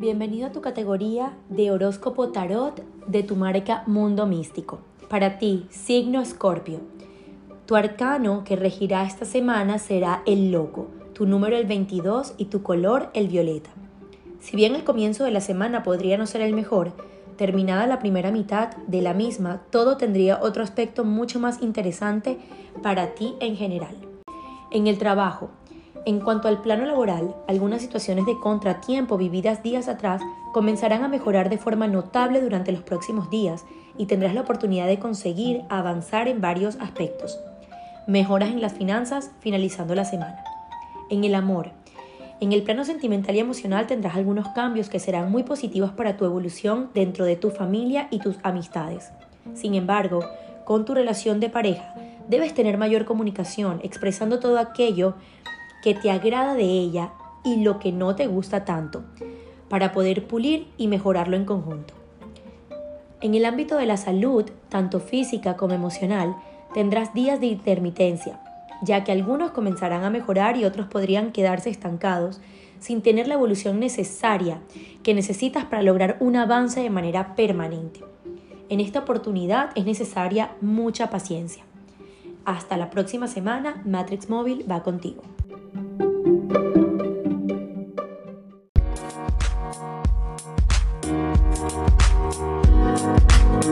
Bienvenido a tu categoría de horóscopo tarot de tu marca Mundo Místico. Para ti, signo Escorpio. Tu arcano que regirá esta semana será el loco, tu número el 22 y tu color el violeta. Si bien el comienzo de la semana podría no ser el mejor, terminada la primera mitad de la misma, todo tendría otro aspecto mucho más interesante para ti en general. En el trabajo, en cuanto al plano laboral, algunas situaciones de contratiempo vividas días atrás comenzarán a mejorar de forma notable durante los próximos días y tendrás la oportunidad de conseguir avanzar en varios aspectos. Mejoras en las finanzas finalizando la semana. En el amor. En el plano sentimental y emocional tendrás algunos cambios que serán muy positivos para tu evolución dentro de tu familia y tus amistades. Sin embargo, con tu relación de pareja, debes tener mayor comunicación, expresando todo aquello que te agrada de ella y lo que no te gusta tanto, para poder pulir y mejorarlo en conjunto. En el ámbito de la salud, tanto física como emocional, tendrás días de intermitencia, ya que algunos comenzarán a mejorar y otros podrían quedarse estancados sin tener la evolución necesaria que necesitas para lograr un avance de manera permanente. En esta oportunidad es necesaria mucha paciencia. Hasta la próxima semana, Matrix Móvil va contigo. Thank you.